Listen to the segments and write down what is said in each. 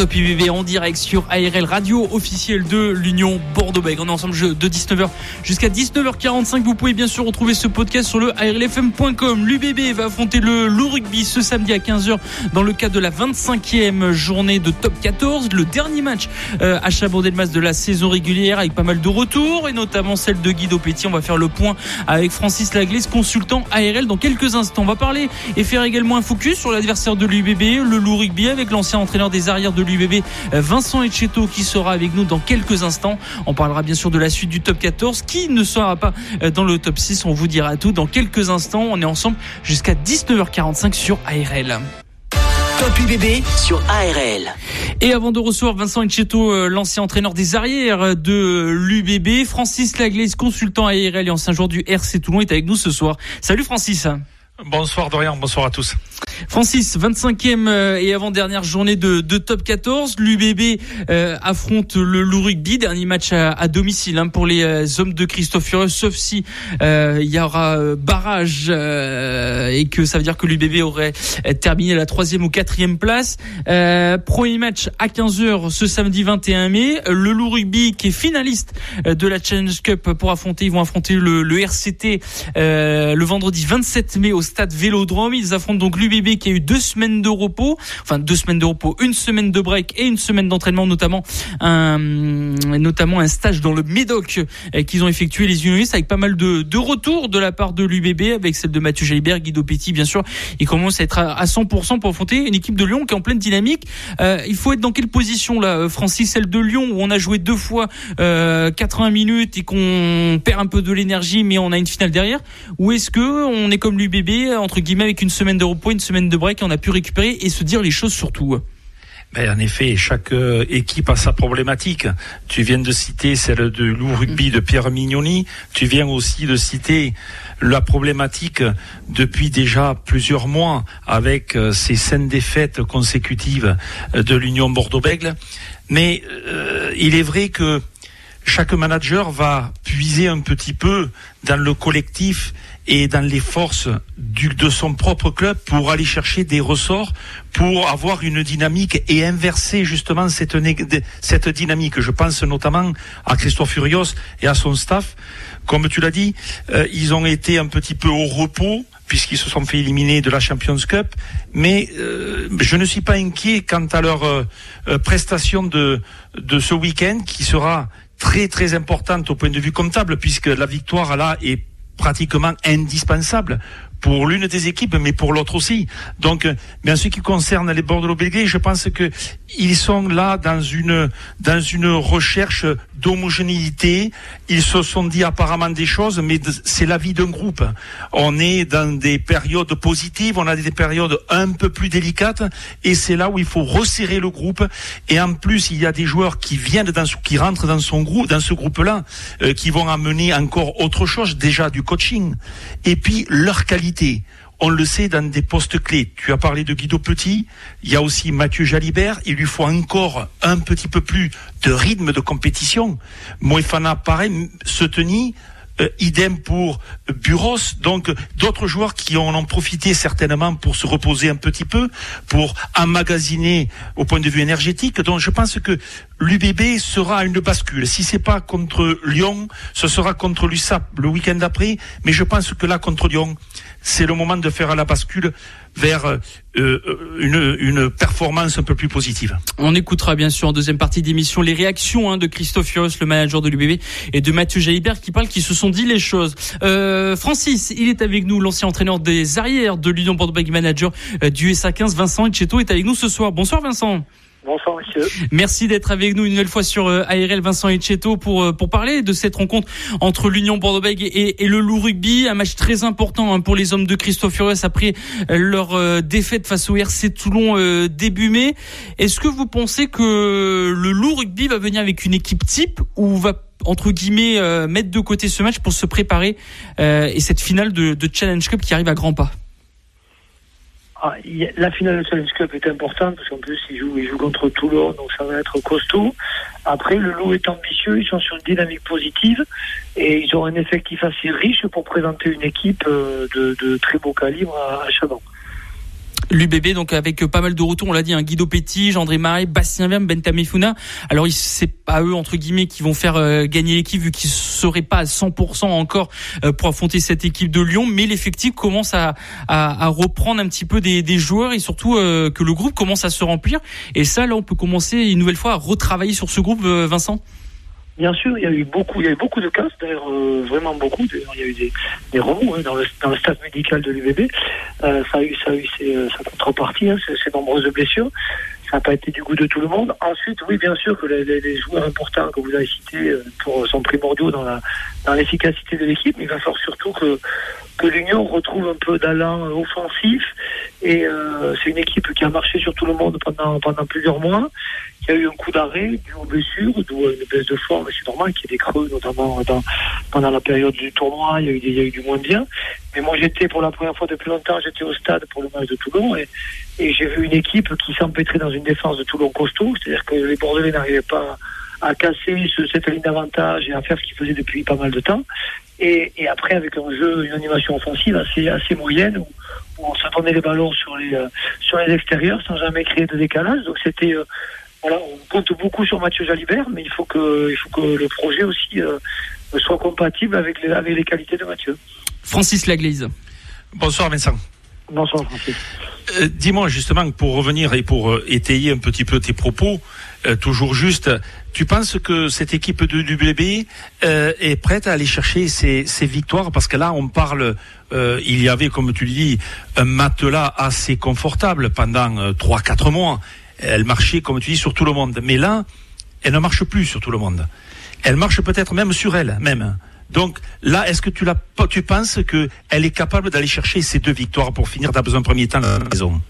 Top UBB en direct sur ARL Radio officielle de l'Union Bordeaux-Bègles. On est ensemble de 19h jusqu'à 19h45. Vous pouvez bien sûr retrouver ce podcast sur le ARLFM.com. L'UBB va affronter le Loup Rugby ce samedi à 15h dans le cadre de la 25e journée de Top 14. Le dernier match euh, à Chabot-Delmas de la saison régulière avec pas mal de retours et notamment celle de Guido Petit. On va faire le point avec Francis Laglaise, consultant ARL dans quelques instants. On va parler et faire également un focus sur l'adversaire de l'UBB, le Loup Rugby avec l'ancien entraîneur des arrières de l'UBB, Vincent Etcheto, qui sera avec nous dans quelques instants. On parlera bien sûr de la suite du top 14, qui ne sera pas dans le top 6. On vous dira tout dans quelques instants. On est ensemble jusqu'à 19h45 sur ARL. Top UBB sur ARL. Et avant de recevoir Vincent Etcheto, l'ancien entraîneur des arrières de l'UBB, Francis Laglaise, consultant ARL et ancien joueur du RC Toulon, est avec nous ce soir. Salut Francis. Bonsoir Dorian, bonsoir à tous. Francis, 25e et avant-dernière journée de, de, top 14. L'UBB euh, affronte le Loup Rugby, dernier match à, à domicile hein, pour les euh, hommes de Christophe Furieux, sauf si euh, il y aura barrage et que ça veut dire que l'UBB aurait terminé la troisième ou quatrième place. premier match à 15h ce samedi 21 mai. Le Loup Rugby qui est finaliste de la Challenge Cup pour affronter, ils vont affronter le, le RCT le vendredi 27 mai au stade Vélodrome. Ils affrontent donc l'UBB qui a eu deux semaines de repos, enfin deux semaines de repos, une semaine de break et une semaine d'entraînement, notamment un, notamment un stage dans le Médoc qu'ils ont effectué les unionistes avec pas mal de, de retours de la part de l'UBB, avec celle de Mathieu Jalibert, Guido Petit, bien sûr. Ils commencent à être à 100% pour affronter une équipe de Lyon qui est en pleine dynamique. Euh, il faut être dans quelle position là, Francis, celle de Lyon où on a joué deux fois euh, 80 minutes et qu'on perd un peu de l'énergie, mais on a une finale derrière, ou est-ce que on est comme l'UBB entre guillemets avec une semaine de repos, une semaine de break, on a pu récupérer et se dire les choses surtout. En effet, chaque euh, équipe a sa problématique. Tu viens de citer celle de Lou Rugby de Pierre Mignoni. Tu viens aussi de citer la problématique depuis déjà plusieurs mois avec euh, ces scènes défaites consécutives de l'Union Bordeaux-Bègle. Mais euh, il est vrai que chaque manager va puiser un petit peu dans le collectif et dans les forces du, de son propre club pour aller chercher des ressorts, pour avoir une dynamique et inverser justement cette, cette dynamique. Je pense notamment à Christophe Furios et à son staff. Comme tu l'as dit, euh, ils ont été un petit peu au repos puisqu'ils se sont fait éliminer de la Champions Cup. Mais euh, je ne suis pas inquiet quant à leur euh, prestation de, de ce week-end qui sera très très importante au point de vue comptable puisque la victoire là est pratiquement indispensable pour l'une des équipes, mais pour l'autre aussi. Donc, mais en ce qui concerne les Bordeaux-Bègles, je pense que ils sont là dans une dans une recherche d'homogénéité. Ils se sont dit apparemment des choses, mais c'est la vie d'un groupe. On est dans des périodes positives, on a des périodes un peu plus délicates, et c'est là où il faut resserrer le groupe. Et en plus, il y a des joueurs qui viennent dans qui rentrent dans son groupe, dans ce groupe-là, euh, qui vont amener encore autre chose, déjà du coaching, et puis leur qualité on le sait dans des postes clés. Tu as parlé de Guido Petit, il y a aussi Mathieu Jalibert, il lui faut encore un petit peu plus de rythme de compétition. Moefana, pareil, se euh, idem pour Buros, donc d'autres joueurs qui en ont profité certainement pour se reposer un petit peu, pour emmagasiner au point de vue énergétique. Donc je pense que l'UBB sera une bascule. Si c'est pas contre Lyon, ce sera contre l'USAP le week-end d'après. Mais je pense que là, contre Lyon, c'est le moment de faire la bascule vers euh, une, une, performance un peu plus positive. On écoutera bien sûr en deuxième partie d'émission les réactions hein, de Christophe Furios, le manager de l'UBB, et de Mathieu Jalibert qui parlent, qui se sont dit les choses. Euh, Francis, il est avec nous, l'ancien entraîneur des arrières de l'Union Bordeaux Manager euh, du SA 15, Vincent Etcheto est avec nous ce soir. Bonsoir Vincent. Bonsoir monsieur. Merci d'être avec nous une nouvelle fois sur euh, ARL Vincent Etcheto pour euh, pour parler de cette rencontre entre l'Union Bordeaux-Bègles et, le Loup Rugby, un match très important hein, pour les hommes de Christophe Furios après euh, leur défaite face au RC Toulon début mai. Est-ce que vous pensez que le Loup Rugby va venir avec une équipe type ou va entre guillemets mettre de côté ce match pour se préparer et cette finale de Challenge Cup qui arrive à grands pas? Ah, la finale de Challenge Cup est importante parce qu'en plus ils jouent, ils jouent contre Toulon, donc ça va être costaud. Après, le loup est ambitieux, ils sont sur une dynamique positive et ils ont un effectif assez riche pour présenter une équipe euh, de, de très beau calibre à, à Chabon. L'UBB, donc avec pas mal de retours, on l'a dit, un hein, Guido Petit, André Marais, Bastien Verme, Bentamé Founa. Alors c'est pas eux entre guillemets qui vont faire euh, gagner l'équipe vu qu'ils seraient pas à 100% encore euh, pour affronter cette équipe de Lyon, mais l'effectif commence à, reprendre un petit peu des, joueurs et surtout euh, que le groupe commence à se remplir. Et ça, là, on peut commencer une nouvelle fois à retravailler sur ce groupe, Vincent. Bien sûr, il y a eu beaucoup, il y a eu beaucoup de cas, d'ailleurs vraiment beaucoup. il y a eu des, des remous hein, dans, le, dans le staff médical de l'UBB. Euh, ça a eu, ça a eu euh, sa contrepartie, hein, ses, nombreuses blessures. Ça n'a pas été du goût de tout le monde. Ensuite, oui, bien sûr que les, joueurs importants que vous avez cités euh, sont primordiaux dans l'efficacité de l'équipe. Mais il va falloir surtout que l'Union retrouve un peu d'allant offensif. Et c'est une équipe qui a marché sur tout le monde pendant plusieurs mois il y a eu un coup d'arrêt dû aux blessures, d'où une baisse de forme, c'est normal qu'il y ait des creux, notamment dans, pendant la période du tournoi, il y, a eu du moins bien. Mais moi j'étais pour la première fois depuis longtemps, j'étais au stade pour le match de Toulon et, j'ai vu une équipe qui s'empêtrait dans une défense de Toulon costaud, c'est-à-dire que les Bordelais n'arrivaient pas à casser ce, cette ligne d'avantage et à faire ce qu'ils faisaient depuis pas mal de temps. Et, après, avec un jeu, une animation offensive assez, assez moyenne, où, où on se donnait les ballons sur les, euh, sur les extérieurs sans jamais créer de décalage. Donc c'était euh, voilà, on compte beaucoup sur Mathieu Jalibert, mais il faut que, il faut que le projet aussi euh, soit compatible avec les, avec les qualités de Mathieu. Francis Laglise. Bonsoir Vincent. Bonsoir Francis. Euh, Dis-moi justement, pour revenir et pour euh, étayer un petit peu tes propos, euh, toujours juste, tu penses que cette équipe de l'UBB euh, est prête à aller chercher ces, ces victoires? Parce que là, on parle, euh, il y avait, comme tu le dis, un matelas assez confortable pendant 3-4 mois elle marchait, comme tu dis, sur tout le monde. Mais là, elle ne marche plus sur tout le monde. Elle marche peut-être même sur elle, même. Donc là, est-ce que tu, la, tu penses qu'elle est capable d'aller chercher ces deux victoires pour finir dans un premier temps la maison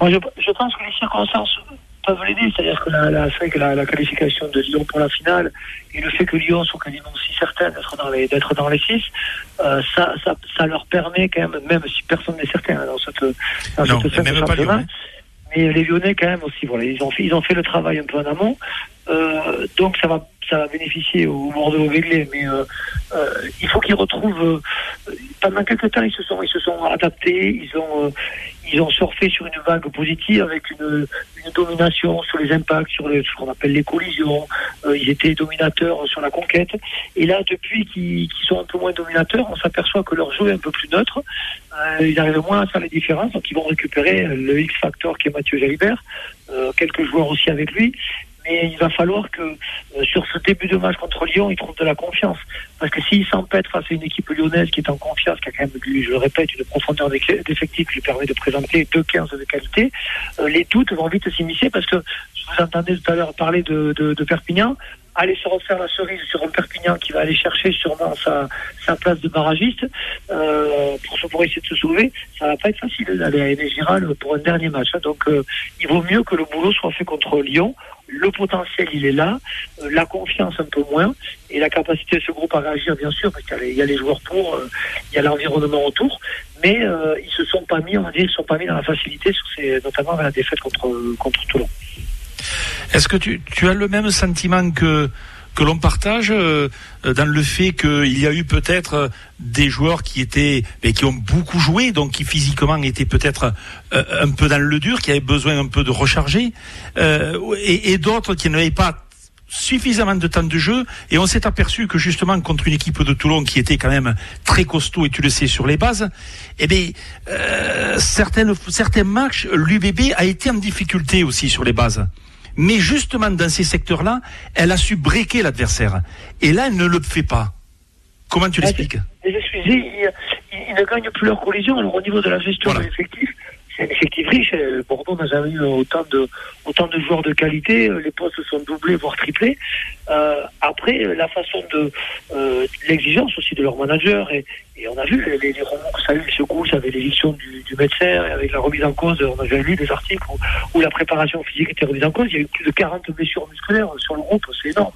Moi, je, je, pense que les circonstances peuvent l'aider. C'est-à-dire que la, la, que la, la, qualification de Lyon pour la finale et le fait que Lyon soit quasiment aussi certain d'être dans les d'être dans les six, euh, ça, ça, ça, leur permet quand même, même si personne n'est certain dans cette, dans non, cette même pas Lyon, hein. Mais les Lyonnais, quand même, aussi, voilà, ils ont fait, ils ont fait le travail un peu en amont. Euh, donc, ça va, ça va bénéficier au Bordeaux Véglé. Mais euh, euh, il faut qu'ils retrouvent. Euh, pendant quelques temps, ils se sont, ils se sont adaptés. Ils ont, euh, ils ont surfé sur une vague positive avec une, domination sur les impacts, sur ce qu'on appelle les collisions. Euh, ils étaient dominateurs sur la conquête. Et là, depuis qu'ils qu sont un peu moins dominateurs, on s'aperçoit que leur jeu est un peu plus neutre. Ils arrivent moins à faire les différences, donc ils vont récupérer le X-Factor qui est Mathieu Jalibert, quelques joueurs aussi avec lui. Mais il va falloir que euh, sur ce début de match contre Lyon, ils trouvent de la confiance. Parce que s'ils s'empêtrent face à une équipe lyonnaise qui est en confiance, qui a quand même, je le répète, une profondeur d'effectif qui lui permet de présenter deux 15 de qualité, euh, les doutes vont vite s'immiscer parce que je vous entendais tout à l'heure parler de, Perpignan aller se refaire la cerise sur un Perpignan qui va aller chercher sûrement sa, place de barragiste euh, pour, essayer de se sauver, ça va pas être facile d'aller à Aimé Giral pour un dernier match. Hein. Donc il vaut mieux que le boulot soit fait contre Lyon. Le potentiel, il est là, euh, la confiance un peu moins, et la capacité de ce groupe à réagir, bien sûr, parce qu'il y, a les joueurs pour, euh, il y a l'environnement autour, mais euh, ils se sont pas mis, on va dire, ils se sont pas mis dans la facilité, sur ces, notamment dans la défaite contre, contre Toulon. Est-ce que tu, as le même sentiment que que l'on partage euh, dans le fait qu'il y a eu peut-être des joueurs qui étaient mais qui ont beaucoup joué donc qui physiquement étaient peut-être euh, un peu dans le dur qui avaient besoin un peu de recharger euh, et, et d'autres qui n'avaient pas suffisamment de temps de jeu. Et on s'est aperçu que justement contre une équipe de Toulon qui était quand même très costaud et tu le sais sur les bases eh bien euh, certaines certains matchs l'UBB a été en difficulté aussi sur les bases mais justement dans ces secteurs-là, elle a su breaker l'adversaire. Et là, elle ne le fait pas. Comment tu l'expliques Les excusez, ils, ils, ne gagnent plus leur collision. Alors au niveau de la gestion voilà. de l'effectif, c'est un effectif riche. Bordeaux n'a jamais eu autant de, autant de joueurs de qualité. Les postes sont doublés, voire triplés. Euh, après, la façon de euh, l'exigence aussi de leur manager et, et on a vu les, les romans que ça a eu, les secousses avec l'éviction du, du, médecin, avec la remise en cause, on a déjà lu des articles où, où, la préparation physique était remise en cause. Il y a eu plus de 40 blessures musculaires sur le groupe, c'est énorme.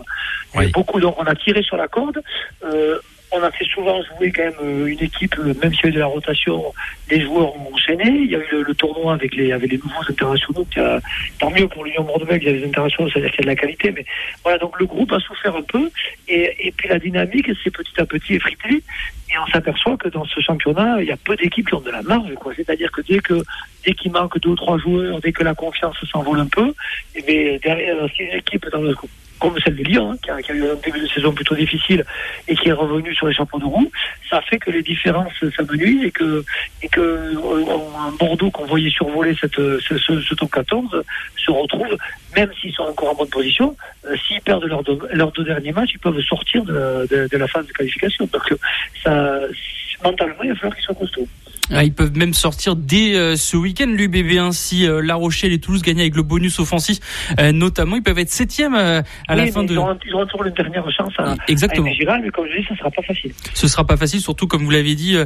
Oui. Beaucoup, donc on a tiré sur la corde. Euh, on a fait souvent jouer quand même euh, une équipe, euh, même s'il y a eu de la rotation, les joueurs ont enchaîné. Il y a eu le, tournoi avec les, avec les nouveaux internationaux. A, tant mieux pour l'Union Bordeaux, il y a des internationaux, c'est-à-dire qu'il y a de la qualité. Mais voilà, donc le groupe a souffert un peu. Et, et puis la dynamique s'est petit à petit effritée. Et on s'aperçoit que dans ce championnat, il y a peu d'équipes qui ont de la marge. C'est-à-dire que dès que dès qu'il manque deux ou trois joueurs, dès que la confiance s'envole un peu, et bien derrière, si une équipe dans le comme celle de Lyon, hein, qui, a, eu un début de saison plutôt difficile et qui est revenu sur les champions de roue, ça fait que les différences s'amenuisent et que, et que euh, un Bordeaux qu'on voyait survoler cette, ce, ce, top 14 se retrouve, même s'ils sont encore en bonne position, euh, s'ils perdent leurs deux, leurs deux derniers matchs, ils peuvent sortir de, de, la phase de qualification. Donc ça, mentalement, il va falloir qu'ils soient costauds. Ah, ils peuvent même sortir dès euh, ce week-end l'UBB ainsi euh, La Rochelle et Toulouse gagnent avec le bonus offensif. Euh, notamment ils peuvent être septième à oui, la fin de ils auront, ils auront toujours une dernière chance à, Exactement. à Giral, mais comme je dis ça sera pas facile. Ce sera pas facile surtout comme vous l'avez dit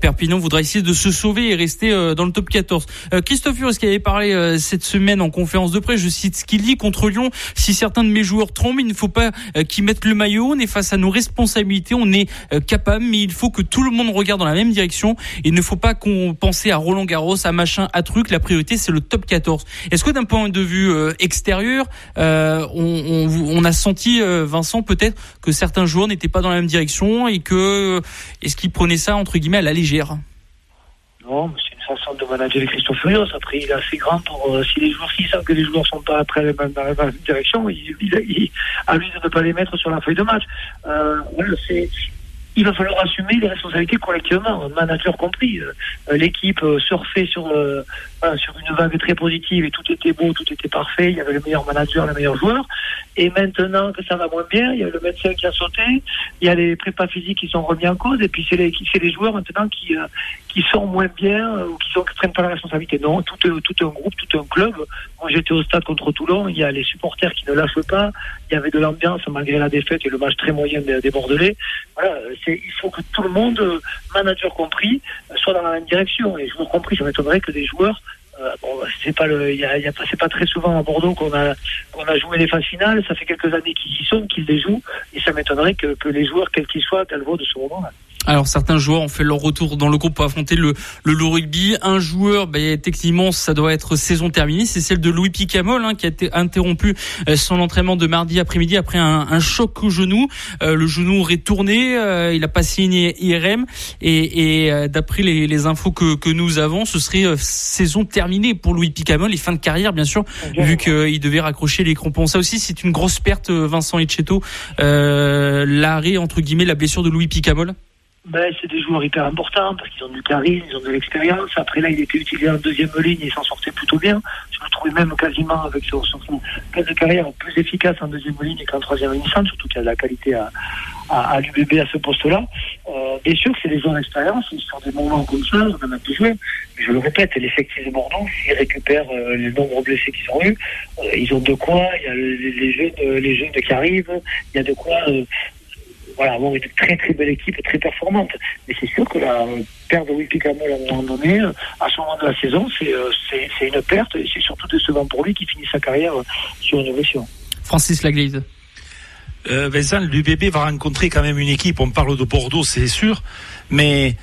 Perpignan voudra essayer de se sauver et rester dans le top 14 Christophe Furios qui avait parlé cette semaine en conférence de presse je cite ce qu'il dit contre Lyon si certains de mes joueurs trompent il ne faut pas qu'ils mettent le maillot on est face à nos responsabilités on est capable mais il faut que tout le monde regarde dans la même direction il ne faut pas qu'on pense à Roland Garros, à machin, à truc. La priorité, c'est le top 14. Est-ce que d'un point de vue euh, extérieur, euh, on, a senti, euh, Vincent, peut-être que certains joueurs n'étaient pas dans la même direction et que est-ce qu'ils prenaient ça entre guillemets à la légère? Non, c'est une façon de manager Christophe Furios. Après, il est assez grand pour si les joueurs, s'ils savent que les joueurs sont pas après dans la même direction, il, il, il, à lui de ne pas les mettre sur la feuille de match. c'est il va falloir assumer les responsabilités collectivement, manager compris. Euh, L'équipe euh, surfait sur, euh, sur une vague très positive et tout était beau, tout était parfait. Il y avait le meilleur manager, le meilleur joueur. Et maintenant que ça va moins bien, il y a le médecin qui a sauté, il y a les prépas physiques qui sont remis en cause, et puis c'est les, les joueurs maintenant qui, euh, qui sont moins bien ou qui ne prennent pas la responsabilité. Non, tout, tout un groupe, tout un club. Moi j'étais au stade contre Toulon, il y a les supporters qui ne lâchent pas, il y avait de l'ambiance malgré la défaite et le match très moyen des, Bordelais. Voilà, il faut que tout le monde, manager compris, soit dans la même direction. Et joueurs compris, ça m'étonnerait que des joueurs euh, bon, c'est pas le, y a, c'est pas très souvent à Bordeaux qu'on a qu'on a joué les phases finales. Ça fait quelques années qu'ils y sont, qu'ils les jouent, et ça m'étonnerait que, que les joueurs, quels qu'ils soient, Calvo de ce moment-là. Alors certains joueurs ont fait leur retour dans le groupe pour affronter le le low rugby. Un joueur, ben, techniquement, ça doit être saison terminée. C'est celle de Louis Picamol hein, qui a été interrompu euh, son entraînement de mardi après-midi après un, un, choc au genou. Euh, le genou aurait tourné. Euh, il a pas signé IRM et, et euh, d'après les, les, infos que, que nous avons, ce serait saison terminée pour Louis Picamol et fin de carrière bien sûr, vu qu'il devait raccrocher les crampons. Ça aussi, c'est une grosse perte, Vincent Etcheto. L'arrêt entre guillemets, la blessure de Louis Picamol ben, c'est des joueurs hyper importants parce qu'ils ont du charisme, ils ont de l'expérience. Après là, il était utilisé en deuxième ligne et s'en sortait plutôt bien. Je le trouvais même quasiment avec son, son, son de carrière plus efficace en deuxième ligne qu'en troisième ligne centre, surtout qu'il y a de la qualité à, à, l'UBB à ce poste-là. Euh, bien sûr, c'est des joueurs d'expérience, ils sont des moments comme ça, on en a besoin. Mais je le répète, l'effectif de Bordeaux, s'ils récupèrent euh, les nombreux blessés qu'ils ont eu, euh, ils ont de quoi, il y a les, les jeunes, les jeunes qui arrivent, il y a de quoi voilà, avoir une très très belle équipe, très performante. Mais c'est sûr que la perte de Wippy Camel à un moment donné, à ce moment de la saison, c'est une perte et c'est surtout décevant pour lui qui finit sa carrière sur une évolution. Francis Laglise. Euh, Vincent, l'UBB va rencontrer quand même une équipe. On parle de Bordeaux, c'est sûr, mais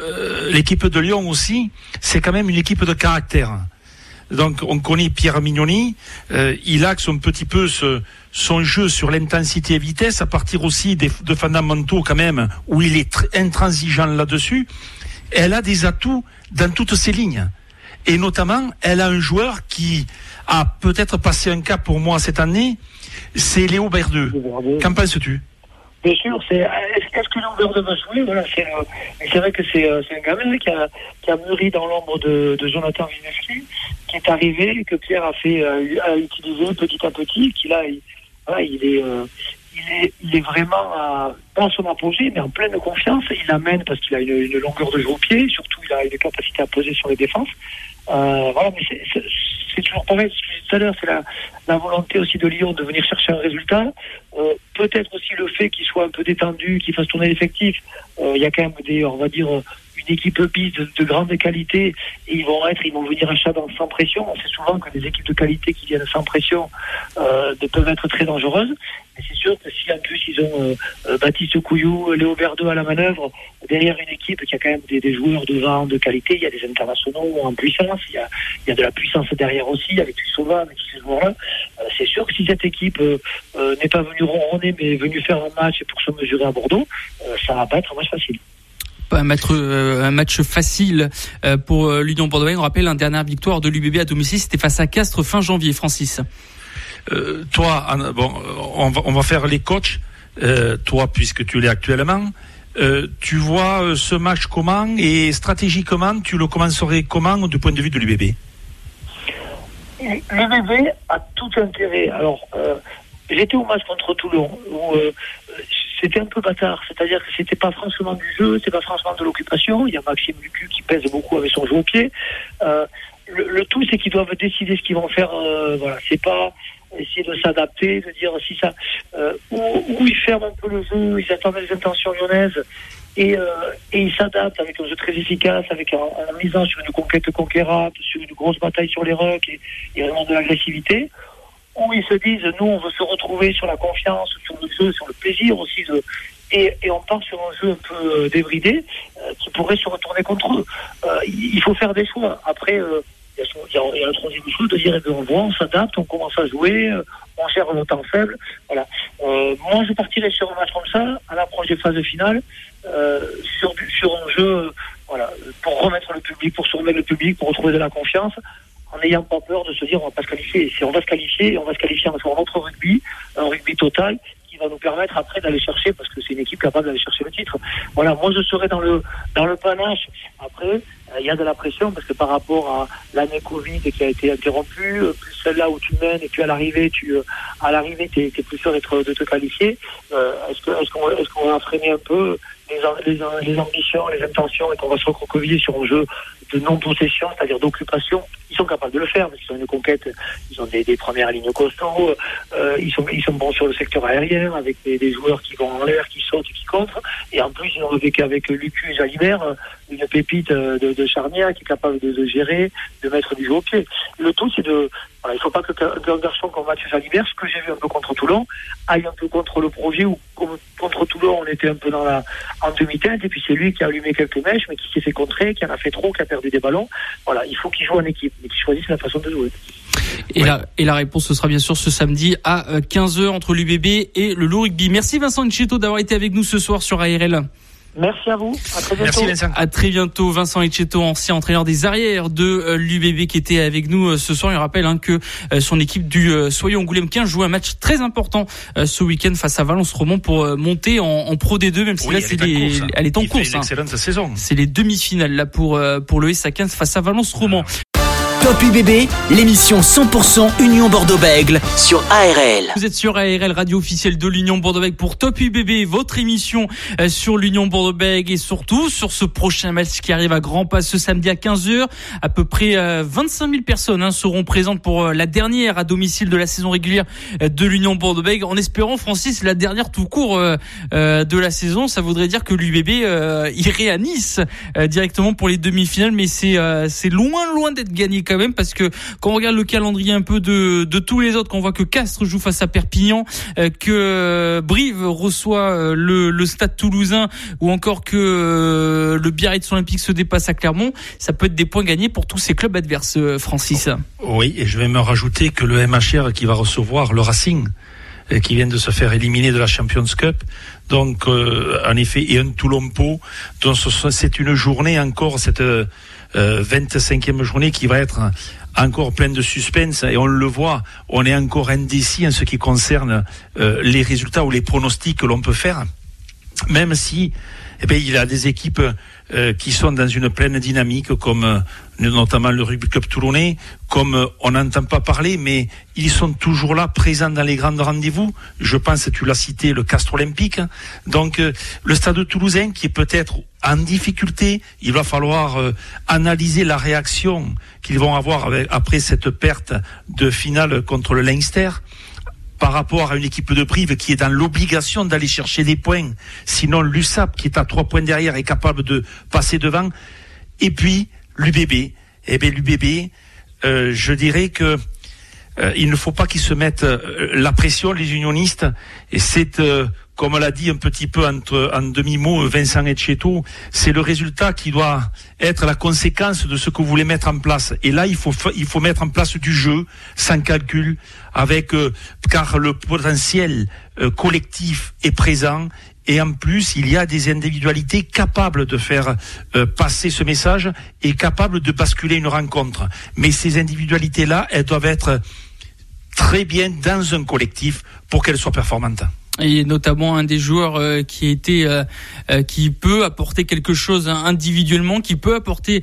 euh, l'équipe de Lyon aussi, c'est quand même une équipe de caractère. Donc on connaît Pierre Mignoni, euh, il axe un petit peu ce, son jeu sur l'intensité et vitesse à partir aussi des, de fondamentaux quand même où il est intransigeant là-dessus. Elle a des atouts dans toutes ses lignes. Et notamment, elle a un joueur qui a peut-être passé un cap pour moi cette année, c'est Léo Berdeux. Qu'en penses-tu? Bien sûr, c'est est-ce que Léo va jouer Voilà, c'est c'est vrai que c'est un gamin qui a, qui a mûri dans l'ombre de, de Jonathan Vinevski, qui est arrivé, que Pierre a fait a utilisé petit à petit, qu'il a voilà, il est, euh, il est, il est vraiment à, dans son apogée, mais en pleine confiance. Il amène parce qu'il a une, une, longueur de jeu au pied, surtout il a une capacité à poser sur les défenses. voilà, mais c'est toujours pareil, ce que je disais tout à l'heure, c'est la, volonté aussi de Lyon de venir chercher un résultat. Peut-être aussi le fait qu'il soit un peu détendu, qu'il fasse tourner l'effectif. Il y a quand même des, on va dire, une équipe bis de, grande qualité et ils vont être, ils vont venir à Chaban sans pression. On sait souvent que des équipes de qualité qui viennent sans pression euh, peuvent être très dangereuses. Mais c'est sûr que si en plus ils ont euh, euh, Baptiste Couillou, Léo Verdeux à la manœuvre, derrière une équipe qui a quand même des, joueurs devant de qualité, il y a des internationaux en puissance, il y a, de la puissance derrière aussi avec Tussova, avec tous ces joueurs-là. Euh, c'est sûr que si cette équipe n'est pas venue ronronner mais est venue faire un match pour se mesurer à Bordeaux, ça va pas être un match facile un match, facile pour l'Union Bordeaux. On rappelle, la dernière victoire de l'UBB à domicile, c'était face à Castres fin janvier, Francis. Toi, bon, on va, faire les coachs. toi, puisque tu l'es actuellement, tu vois ce match comment et stratégiquement, tu le commencerais comment du point de vue de l'UBB L'UBB a tout intérêt. Alors, j'étais au match contre Toulon c'était un peu bâtard. C'est-à-dire que c'était pas franchement du jeu, c'est pas franchement de l'occupation. Il y a Maxime Lucu qui pèse beaucoup avec son jeu au pied. Euh, le, tout, c'est qu'ils doivent décider ce qu'ils vont faire. Euh, voilà, c'est pas essayer de s'adapter, de dire si ça, euh, où, ils ferment un peu le jeu, ils attendent les intentions lyonnaises et, euh, et ils s'adaptent avec un jeu très efficace, avec un, un misant sur une conquête conquérante, sur une grosse bataille sur les rocks et, et vraiment de l'agressivité où ils se disent, nous, on veut se retrouver sur la confiance, sur le jeu, sur le plaisir aussi de, et, et, on part sur un jeu un peu euh, débridé euh, qui pourrait se retourner contre eux. Euh, il faut faire des choix. Après, il y, a, un troisième choix de dire, eh on voit, on s'adapte, on commence à jouer, on gère nos temps faibles. Voilà. moi, je partirais sur un match comme ça, à l'approche des phases finales, sur, sur un jeu, voilà, pour remettre le public, pour remettre le public, pour retrouver de la confiance en n'ayant pas peur de se dire on va pas se qualifier. Si on va se qualifier, on va se qualifier en un autre rugby, un rugby total qui va nous permettre après d'aller chercher parce que c'est une équipe capable d'aller chercher le titre. Moi je serai dans le dans le panache. Après, il y a de la pression parce que par rapport à l'année Covid qui a été interrompue, plus celle-là où tu mènes et puis à l'arrivée, tu euh, à l'arrivée, tu es, plus sûr d'être de te qualifier. Euh, est-ce qu'on est-ce qu'on va freiner un peu les, les, les ambitions, les intentions et qu'on va se recroqueviller sur un jeu de non-possession, c'est-à-dire d'occupation, ils sont capables de le faire parce qu'ils ont une conquête, ils ont des, premières lignes costauds, euh, ils sont ils sont bons sur le secteur aérien avec des, joueurs qui vont en l'air, qui sautent, qui contrent, et en plus ils ont vécu avec Lucu Jalibert, une pépite de, de charnière qui est capable de, gérer, de mettre du jeu au pied. Le tout c'est de voilà, il ne faut pas que qu'un garçon comme Mathieu Jalibert, ce que j'ai vu un peu contre Toulon, aille un peu contre le projet ou contre Toulon on était un peu dans la en demi-teinte et puis c'est lui qui a allumé quelques mèches mais qui s'est fait contrer, qui en a fait trop, qui a perdu des ballons. Voilà, il faut qu'il joue en équipe, mais qu'il choisisse la façon de jouer. Et, la, et la réponse, ce sera bien sûr ce samedi à 15h euh, entre l'UBB et le Loup Rugby. Merci Vincent Ncheto d'avoir été avec nous ce soir sur ARL. Merci à vous. À très bientôt. Merci Vincent. À très bientôt. Vincent ancien entraîneur des arrières de euh, l'UBB qui était avec nous euh, ce soir. Il rappelle hein, que euh, son équipe du Soyons Angoulême 15 joue un match très important ce week-end face à Valence Romand pour monter en, Pro D2, même si là c'est les, elle est en course. Hein. C'est les demi-finales là pour pour le SA 15 face à Valence Romand. Top UBB, l'émission 100% Union Bordeaux-Bègle sur ARL. Vous êtes sur ARL, radio officielle de l'Union Bordeaux-Bègle pour Top UBB, votre émission euh, sur l'Union Bordeaux-Bègle et surtout sur ce prochain match qui arrive à grands pas ce samedi à 15h. À peu près 25 euh, 000 personnes hein, seront présentes pour euh, la dernière à domicile de la saison régulière de l'Union Bordeaux-Bègle. En espérant, Francis, la dernière tout court de la saison, ça voudrait dire que l'UBB irait à Nice directement pour les demi-finales, mais c'est loin, loin d'être gagné parce que quand on regarde le calendrier un peu de, tous les autres, qu'on voit que Castres joue face à Perpignan, euh, que Brive reçoit euh, le, Stade Toulousain ou encore que euh, le Biarritz Olympique se dépasse à Clermont, ça peut être des points gagnés pour tous ces clubs adverses, Francis. Oui, et je vais me rajouter que le MHR qui va recevoir le Racing qui vient de se faire éliminer de la Champions Cup. Donc, en effet, et un Toulon-Pau. Donc, c'est une journée encore, cette 25e euh, journée qui va être encore pleine de suspense. Et on le voit, on est encore indécis en ce qui concerne euh, les résultats ou les pronostics que l'on peut faire, même si eh bien, il a des équipes euh, qui sont dans une pleine dynamique, comme notamment le Rugby Club Toulonnais, comme euh, on n'entend pas parler, mais ils sont toujours là, présents dans les grands rendez-vous. Je pense, tu l'as cité, le Castre Olympique. Donc, le Stade Toulousain, qui est peut-être en difficulté, il va falloir analyser la réaction qu'ils vont avoir après cette perte de finale contre le Leinster par rapport à une équipe de Brive qui est dans l'obligation d'aller chercher des points. Sinon, l'USAP, qui est à trois points derrière, est capable de passer devant. Et puis, l'UBB. Eh bien, l'UBB, euh, je dirais que euh, il ne faut pas qu'ils se mettent euh, la pression, les unionistes. Et c'est comme l'a dit un petit peu entre, en demi-mot Vincent Etcheto, c'est le résultat qui doit être la conséquence de ce que vous voulez mettre en place. Et là, il faut, il faut mettre en place du jeu, sans calcul, avec, car le potentiel collectif est présent. Et en plus, il y a des individualités capables de faire euh, passer ce message et capables de basculer une rencontre. Mais ces individualités-là, elles doivent être très bien dans un collectif pour qu'elles soient performantes et notamment un des joueurs euh, qui était euh, euh, qui peut apporter quelque chose individuellement, qui peut apporter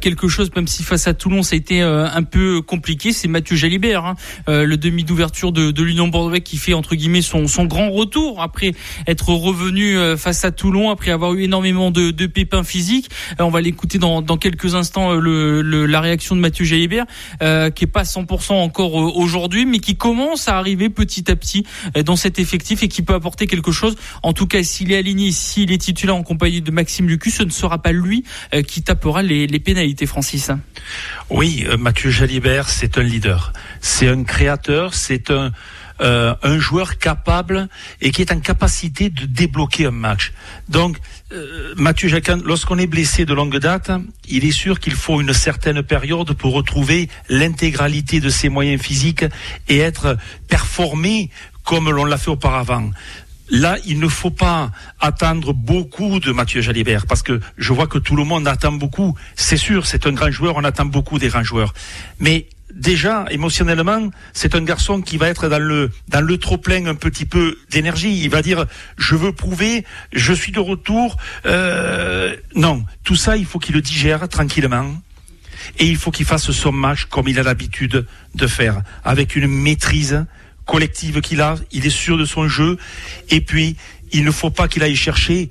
quelque chose, même si face à Toulon ça a été un peu compliqué, c'est Mathieu Jalibert, hein, le demi d'ouverture de, de l'Union Bordeaux qui fait entre guillemets son, son grand retour après être revenu face à Toulon après avoir eu énormément de, de pépins physiques. on va l'écouter dans, dans quelques instants le, le, la réaction de Mathieu Jalibert, qui est pas 100% encore aujourd'hui, mais qui commence à arriver petit à petit dans cet effectif et qui qui peut apporter quelque chose. En tout cas, s'il est aligné, s'il est titulaire en compagnie de Maxime Lucu, ce ne sera pas lui euh, qui tapera les, pénalités, Francis. Oui, euh, Mathieu Jalibert, c'est un leader. C'est un créateur, c'est un, euh, un joueur capable et qui est en capacité de débloquer un match. Donc, Mathieu Jacquin, lorsqu'on est blessé de longue date, il est sûr qu'il faut une certaine période pour retrouver l'intégralité de ses moyens physiques et être performé comme l'on l'a fait auparavant. Là, il ne faut pas attendre beaucoup de Mathieu Jalibert, parce que je vois que tout le monde attend beaucoup. C'est sûr, c'est un grand joueur, on attend beaucoup des grands joueurs. Mais déjà, émotionnellement, c'est un garçon qui va être dans le, dans le trop-plein un petit peu d'énergie. Il va dire, je veux prouver, je suis de retour. Euh, non, tout ça, il faut qu'il le digère tranquillement. Et il faut qu'il fasse son match comme il a l'habitude de faire, avec une maîtrise, collective qu'il a, il est sûr de son jeu, et puis il ne faut pas qu'il aille chercher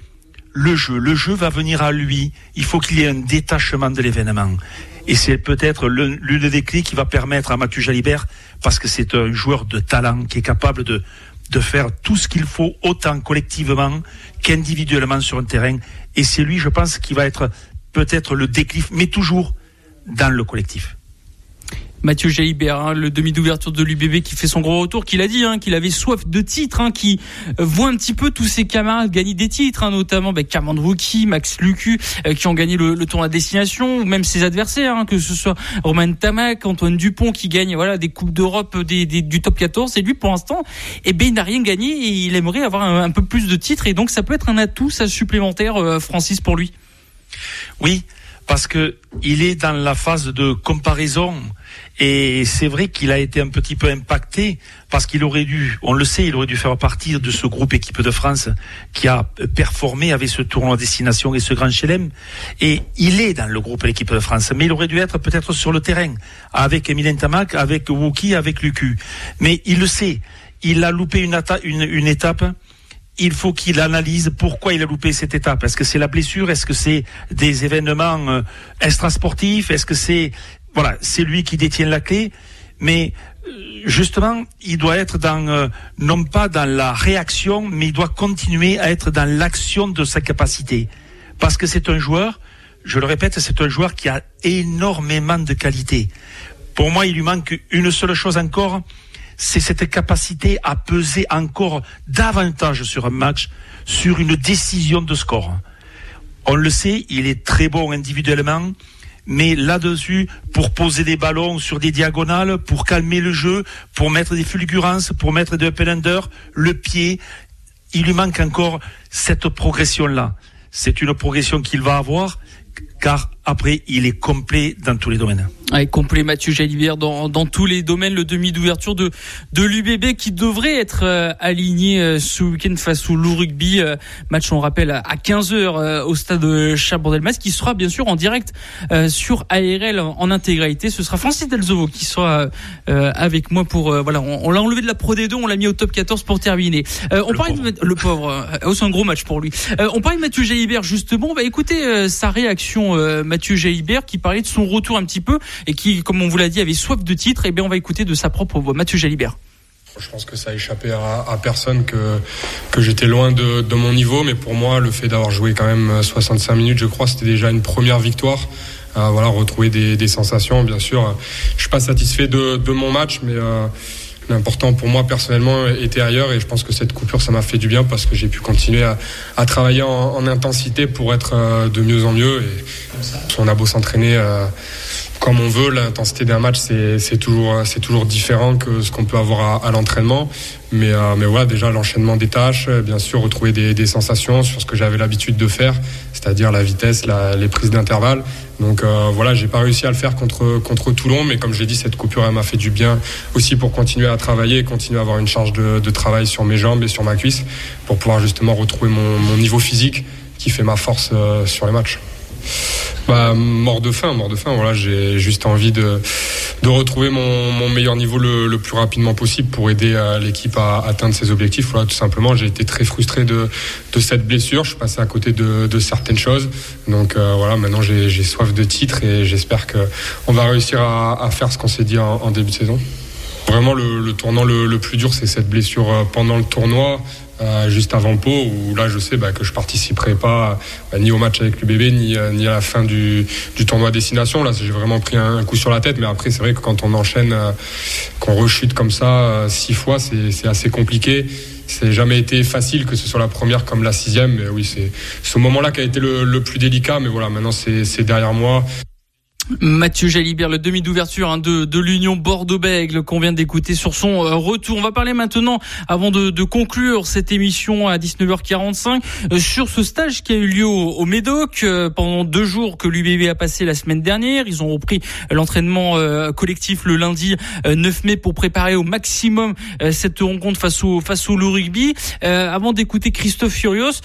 le jeu. Le jeu va venir à lui, il faut qu'il y ait un détachement de l'événement. Et c'est peut-être l'une des clés qui va permettre à Mathieu Jalibert, parce que c'est un joueur de talent qui est capable de, de faire tout ce qu'il faut, autant collectivement qu'individuellement sur un terrain. Et c'est lui, je pense, qui va être peut-être le déclif, mais toujours dans le collectif. Mathieu Jalibert, hein, le demi d'ouverture de l'UBB qui fait son gros retour, qu'il a dit hein, qu'il avait soif de titres, hein, qui voit un petit peu tous ses camarades gagner des titres, hein, notamment ben, Cameron Wookie, Max Lucu, euh, qui ont gagné le, le tournoi à destination, ou même ses adversaires, hein, que ce soit Romain Tamac, Antoine Dupont qui gagne voilà des coupes d'Europe des, du top 14. Et lui, pour l'instant, eh ben, il n'a rien gagné et il aimerait avoir un, peu plus de titres. Et donc, ça peut être un atout, ça supplémentaire, euh, Francis, pour lui. Oui, parce que il est dans la phase de comparaison et c'est vrai qu'il a été un petit peu impacté parce qu'il aurait dû, on le sait, il aurait dû faire partie de ce groupe équipe de France qui a performé avec ce tournoi destination et ce grand chelem. Et il est dans le groupe l'équipe de France, mais il aurait dû être peut-être sur le terrain avec Emilien Tamac, avec Wookie, avec Lucu. Mais il le sait, il a loupé une étape il faut qu'il analyse pourquoi il a loupé cette étape. Est-ce que c'est la blessure? Est-ce que c'est des événements euh, extrasportifs? Est-ce que c'est voilà, c'est lui qui détient la clé, mais euh, justement, il doit être dans euh, non pas dans la réaction, mais il doit continuer à être dans l'action de sa capacité, parce que c'est un joueur. Je le répète, c'est un joueur qui a énormément de qualité. Pour moi, il lui manque une seule chose encore, c'est cette capacité à peser encore davantage sur un match, sur une décision de score. On le sait, il est très bon individuellement, mais là-dessus, pour poser des ballons sur des diagonales, pour calmer le jeu, pour mettre des fulgurances, pour mettre des open under, le pied, il lui manque encore cette progression-là. C'est une progression qu'il va avoir, car après, il est complet dans tous les domaines. Ouais, complet Mathieu Jalibert dans, dans tous les domaines, le demi d'ouverture de, de l'UBB qui devrait être euh, aligné euh, ce week-end face au Loup Rugby. Euh, match, on rappelle, à 15h au stade Chabourg-Delmas qui sera bien sûr en direct sur ARL en, intégralité. Ce sera Francis Delzovo qui sera avec moi pour... voilà, on, l'a enlevé de la Pro D2, on l'a mis au top 14 pour terminer. on le, pauvre. De, le pauvre. c'est un gros match pour lui. on parlait de Mathieu Jalibert justement. On va écouter sa réaction, Mathieu Jalibert, qui parlait de son retour un petit peu et qui, comme on vous l'a dit, avait soif de titre, et eh bien on va écouter de sa propre voix. Mathieu Jalibert. Je pense que ça a échappé à, personne que, que j'étais loin de, mon niveau, mais pour moi, le fait d'avoir joué quand même 65 minutes, je crois, c'était déjà une première victoire. Euh, voilà, retrouver des, sensations, bien sûr. Je suis pas satisfait de, de mon match, mais euh, l'important pour moi personnellement était ailleurs et je pense que cette coupure ça m'a fait du bien parce que j'ai pu continuer à, travailler en, en, intensité pour être euh, de mieux en mieux on a beau s'entraîner euh, comme on veut. L'intensité d'un match, c'est toujours différent que ce qu'on peut avoir à, l'entraînement. Mais, euh, mais voilà, déjà l'enchaînement des tâches, bien sûr, retrouver des, sensations sur ce que j'avais l'habitude de faire, c'est-à-dire la vitesse, les prises d'intervalle. Donc euh, voilà, j'ai pas réussi à le faire contre, contre Toulon, mais comme je l'ai dit, cette coupure, elle m'a fait du bien aussi pour continuer à travailler et continuer à avoir une charge de, travail sur mes jambes et sur ma cuisse pour pouvoir justement retrouver mon, mon niveau physique qui fait ma force euh, sur les matchs. Bah, mort de faim, mort de faim. Voilà, j'ai juste envie de, de retrouver mon, meilleur niveau le, plus rapidement possible pour aider euh, l'équipe à atteindre ses objectifs. Voilà, tout simplement, j'ai été très frustré de, de cette blessure. Je suis passé à côté de, certaines choses. Donc euh, voilà, maintenant j'ai soif de titre et j'espère que on va réussir à, faire ce qu'on s'est dit en, début de saison. Vraiment, le, tournant le, le plus dur, c'est cette blessure euh, pendant le tournoi. Euh, juste avant Pau, où là je sais bah, que je participerai pas bah, ni au match avec l'UBB, ni, euh, ni à la fin du, du tournoi destination. Là, j'ai vraiment pris un, un, coup sur la tête, mais après, c'est vrai que quand on enchaîne, euh, qu'on rechute comme ça euh, six fois, c'est assez compliqué. C'est jamais été facile, que ce soit la première comme la sixième. Mais oui, c'est ce moment-là qui a été le, le plus délicat. Mais voilà, maintenant c'est derrière moi. Mathieu Jalibert, le demi d'ouverture hein, de, de l'Union Bordeaux-Bègle qu'on vient d'écouter sur son euh, retour. On va parler maintenant, avant de, de conclure cette émission à 19h45, euh, sur ce stage qui a eu lieu au, au Médoc euh, pendant deux jours que l'UBB a passé la semaine dernière. Ils ont repris l'entraînement collectif le lundi 9 mai pour préparer au maximum cette rencontre face au face au rugby. avant d'écouter Christophe Furios,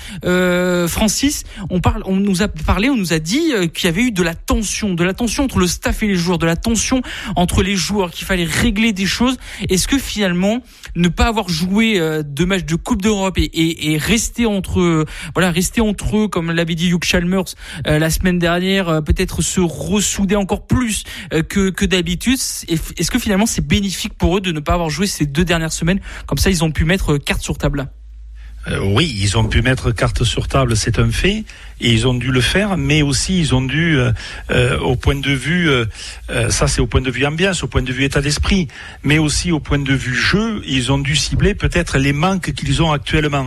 Francis, on parle, on nous a parlé, on nous a dit qu'il y avait eu de la tension, de la tension entre le staff et les joueurs, de la tension entre les joueurs, qu'il fallait régler des choses. Est-ce que finalement, ne pas avoir joué euh, deux matchs de Coupe d'Europe et, et, et, rester entre eux, voilà, rester entre eux, comme l'avait dit Hugh Chalmers euh, la semaine dernière, euh, peut-être se ressouder encore plus euh, que, que d'habitude. Est-ce que finalement c'est bénéfique pour eux de ne pas avoir joué ces deux dernières semaines? Comme ça, ils ont pu mettre carte sur table. Euh, oui, ils ont pu mettre carte sur table, c'est un fait, et ils ont dû le faire, mais aussi ils ont dû, euh, euh, au point de vue, ça c'est au point de vue ambiance, au point de vue état d'esprit, mais aussi au point de vue jeu, ils ont dû cibler peut-être les manques qu'ils ont actuellement.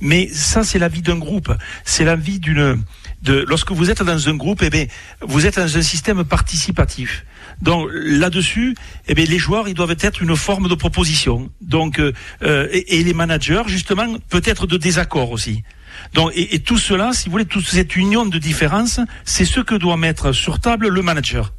Mais ça c'est la vie d'un groupe, c'est la vie d'une... De, lorsque vous êtes dans un groupe, eh bien, vous êtes dans un système participatif. Donc là-dessus, eh bien, les joueurs, ils doivent être une forme de proposition. Donc euh, et, et, les managers, justement, peut-être de désaccord aussi. Donc et, et, tout cela, si vous voulez, toute cette union de différences, c'est ce que doit mettre sur table le manager.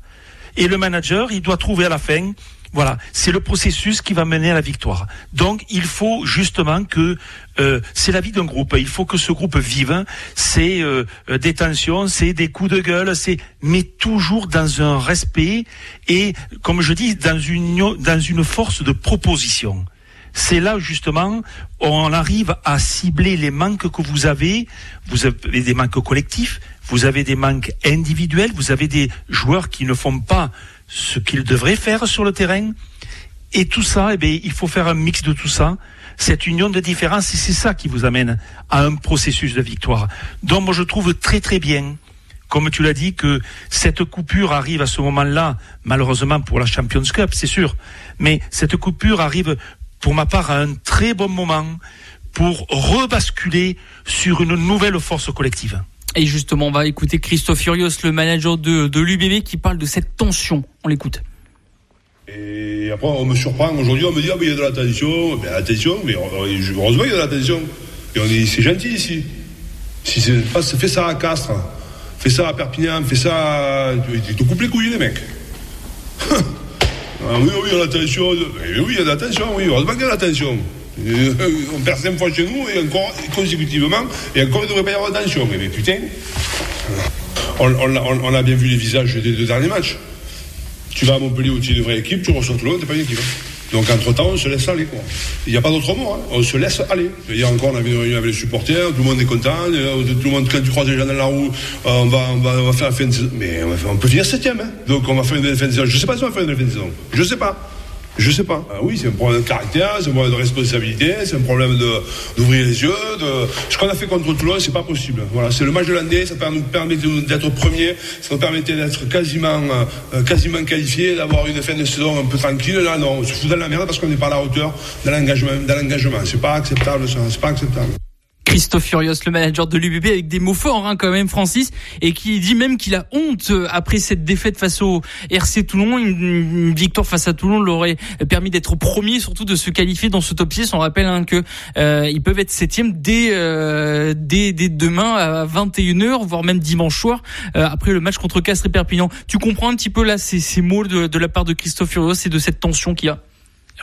Et le manager, il doit trouver à la fin voilà, c'est le processus qui va mener à la victoire. Donc, il faut justement que euh, c'est la vie d'un groupe. Il faut que ce groupe vive. C'est euh, des tensions, c'est des coups de gueule, c'est mais toujours dans un respect et, comme je dis, dans une dans une force de proposition. C'est là justement on arrive à cibler les manques que vous avez. Vous avez des manques collectifs, vous avez des manques individuels, vous avez des joueurs qui ne font pas ce qu'ils devraient faire sur le terrain. Et tout ça, eh bien, il faut faire un mix de tout ça, cette union de différences, c'est ça qui vous amène à un processus de victoire. Donc moi je trouve très très bien, comme tu l'as dit, que cette coupure arrive à ce moment-là, malheureusement pour la Champions Cup, c'est sûr, mais cette coupure arrive pour ma part à un très bon moment pour rebasculer sur une nouvelle force collective. Et justement, on va écouter Christophe Furios, le manager de, de l'UBB, qui parle de cette tension. On l'écoute. Et après, on me surprend. Aujourd'hui, on me dit, ah, mais il y a de la tension. Ben, attention, mais heureusement, il y a de la tension. Et on est, c'est gentil ici. Si c'est pas, fais ça à Castres, fais ça à Perpignan, fais ça pas. Ils te coupent les couilles, les mecs. ah oui, oui, il y a l'attention. Oui, il y a l'attention, oui. Heureusement qu'il y a On perd cinq fois chez nous et encore consécutivement, et encore il devrait pas y avoir d'attention. Mais, mais putain, on, a bien vu les visages des deux derniers matchs. Tu vas à Montpellier où tu es une vraie équipe, tu reçois Toulon, t'es pas une équipe. Hein. Donc entre-temps, on se laisse aller. Il n'y a pas d'autre mot, hein. on se laisse aller. Hier encore, on avait une réunion avec les supporters, tout le monde est content, euh, tout le monde, quand tu croises les gens dans la roue, euh, on va, on va, on va faire la fin de saison. Mais on, faire, peut finir septième. Hein. Donc on va faire une fin de saison. Je ne sais pas si on va faire une fin de saison. Je ne sais pas. Je sais pas. Ah oui, c'est un problème de caractère, c'est un problème de responsabilité, c'est un problème d'ouvrir les yeux. De... Ce qu'on a fait contre Toulon, c'est pas possible. Voilà, c'est le match de l'année, ça nous permet d'être premier, ça nous permettait d'être quasiment, euh, quasiment qualifié, d'avoir une fin de saison un peu tranquille. Là, non, on se fout dans la merde parce qu'on n'est pas à la hauteur de l'engagement. C'est pas acceptable, ça. C'est pas acceptable. Christophe Furios, le manager de l'UBB, avec des mots forts hein, quand même, Francis, et qui dit même qu'il a honte euh, après cette défaite face au RC Toulon. Une, victoire face à Toulon l'aurait permis d'être premier, surtout de se qualifier dans ce top 6. On rappelle hein, que euh, peuvent être septième dès, euh, dès, dès demain à 21h, voire même dimanche soir, euh, après le match contre Castres et Perpignan. Tu comprends un petit peu là ces, ces mots de, de la part de Christophe Furios et de cette tension qu'il y a?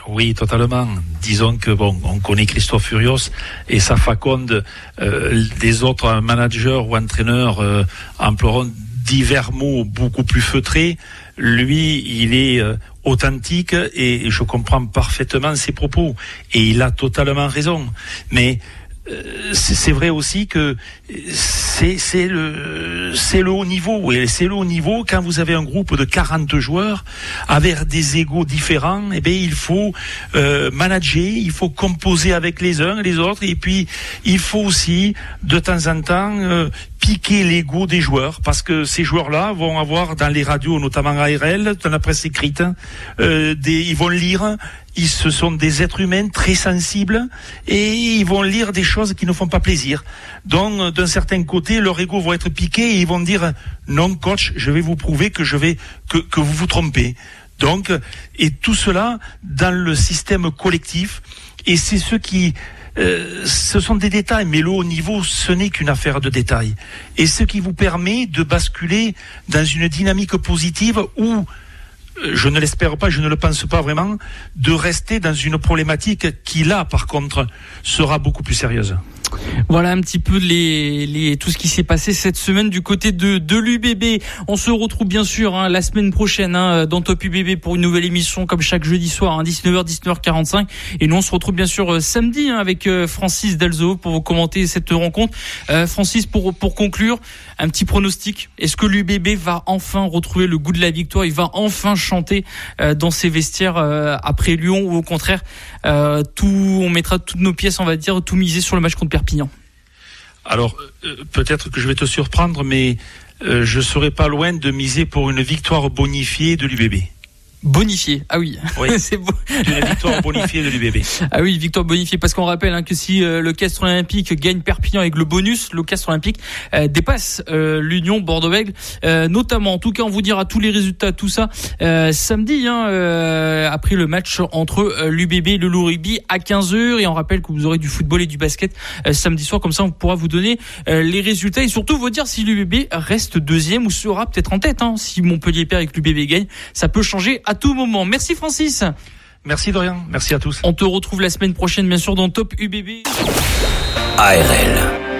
Oui, totalement. Disons que bon, on connaît Christophe Furios et sa faconde. Euh, des autres managers ou entraîneurs euh, emploieront divers mots beaucoup plus feutrés. Lui, il est euh, authentique et je comprends parfaitement ses propos et il a totalement raison. Mais c'est vrai aussi que c'est le c'est le haut niveau. Et c'est le haut niveau quand vous avez un groupe de 40 joueurs avec des égaux différents et eh bien il faut euh, manager il faut composer avec les uns et les autres. Et puis il faut aussi de temps en temps euh, piquer l'ego des joueurs. Parce que ces joueurs-là vont avoir dans les radios notamment ARL dans la presse écrite euh, des, ils vont lire ils ce sont des êtres humains très sensibles et ils vont lire des choses qui ne font pas plaisir. Donc, d'un certain côté, leur ego va être piqué et ils vont dire non, coach, je vais vous prouver que je vais que, que vous vous trompez. Donc, et tout cela dans le système collectif. Et c'est ce qui euh, ce sont des détails, mais le haut niveau, ce n'est qu'une affaire de détails. Et ce qui vous permet de basculer dans une dynamique positive où je ne l'espère pas, je ne le pense pas vraiment, de rester dans une problématique qui là, par contre, sera beaucoup plus sérieuse. Voilà un petit peu les, les tout ce qui s'est passé cette semaine du côté de, de l'UBB. On se retrouve bien sûr hein, la semaine prochaine hein, dans Top UBB pour une nouvelle émission comme chaque jeudi soir, hein, 19h, 19h45. Et nous on se retrouve bien sûr euh, samedi hein, avec euh, Francis Dalzo pour vous commenter cette rencontre. Euh, Francis, pour, pour conclure, un petit pronostic. Est-ce que l'UBB va enfin retrouver le goût de la victoire? Il va enfin chanter dans ses vestiaires après Lyon ou au contraire, tout, on mettra toutes nos pièces, on va dire, tout miser sur le match contre Perpignan? Alors, euh, peut-être que je vais te surprendre, mais euh, je serais pas loin de miser pour une victoire bonifiée de l'UBB. Bonifié. Ah oui. oui. c'est beau. Une victoire bonifiée de l'UBB. Ah oui, victoire bonifiée parce qu'on rappelle hein, que si euh, le Castre Olympique gagne Perpignan avec le bonus, le Castre Olympique euh, dépasse euh, l'Union Bordeaux-Bègles, notamment. En tout cas, on vous dira tous les résultats, tout ça samedi, hein, après le match entre l'UBB et le Loup Rugby à 15h. Et on rappelle que vous aurez du football et du basket samedi soir. Comme ça, on pourra vous donner les résultats et surtout vous dire si l'UBB reste deuxième ou sera peut-être en tête. Hein, si Montpellier perd et que l'UBB gagne, ça peut changer à tout moment. Merci Francis. Merci Dorian, merci à tous. On te retrouve la semaine prochaine bien sûr dans Top UBB. ARL.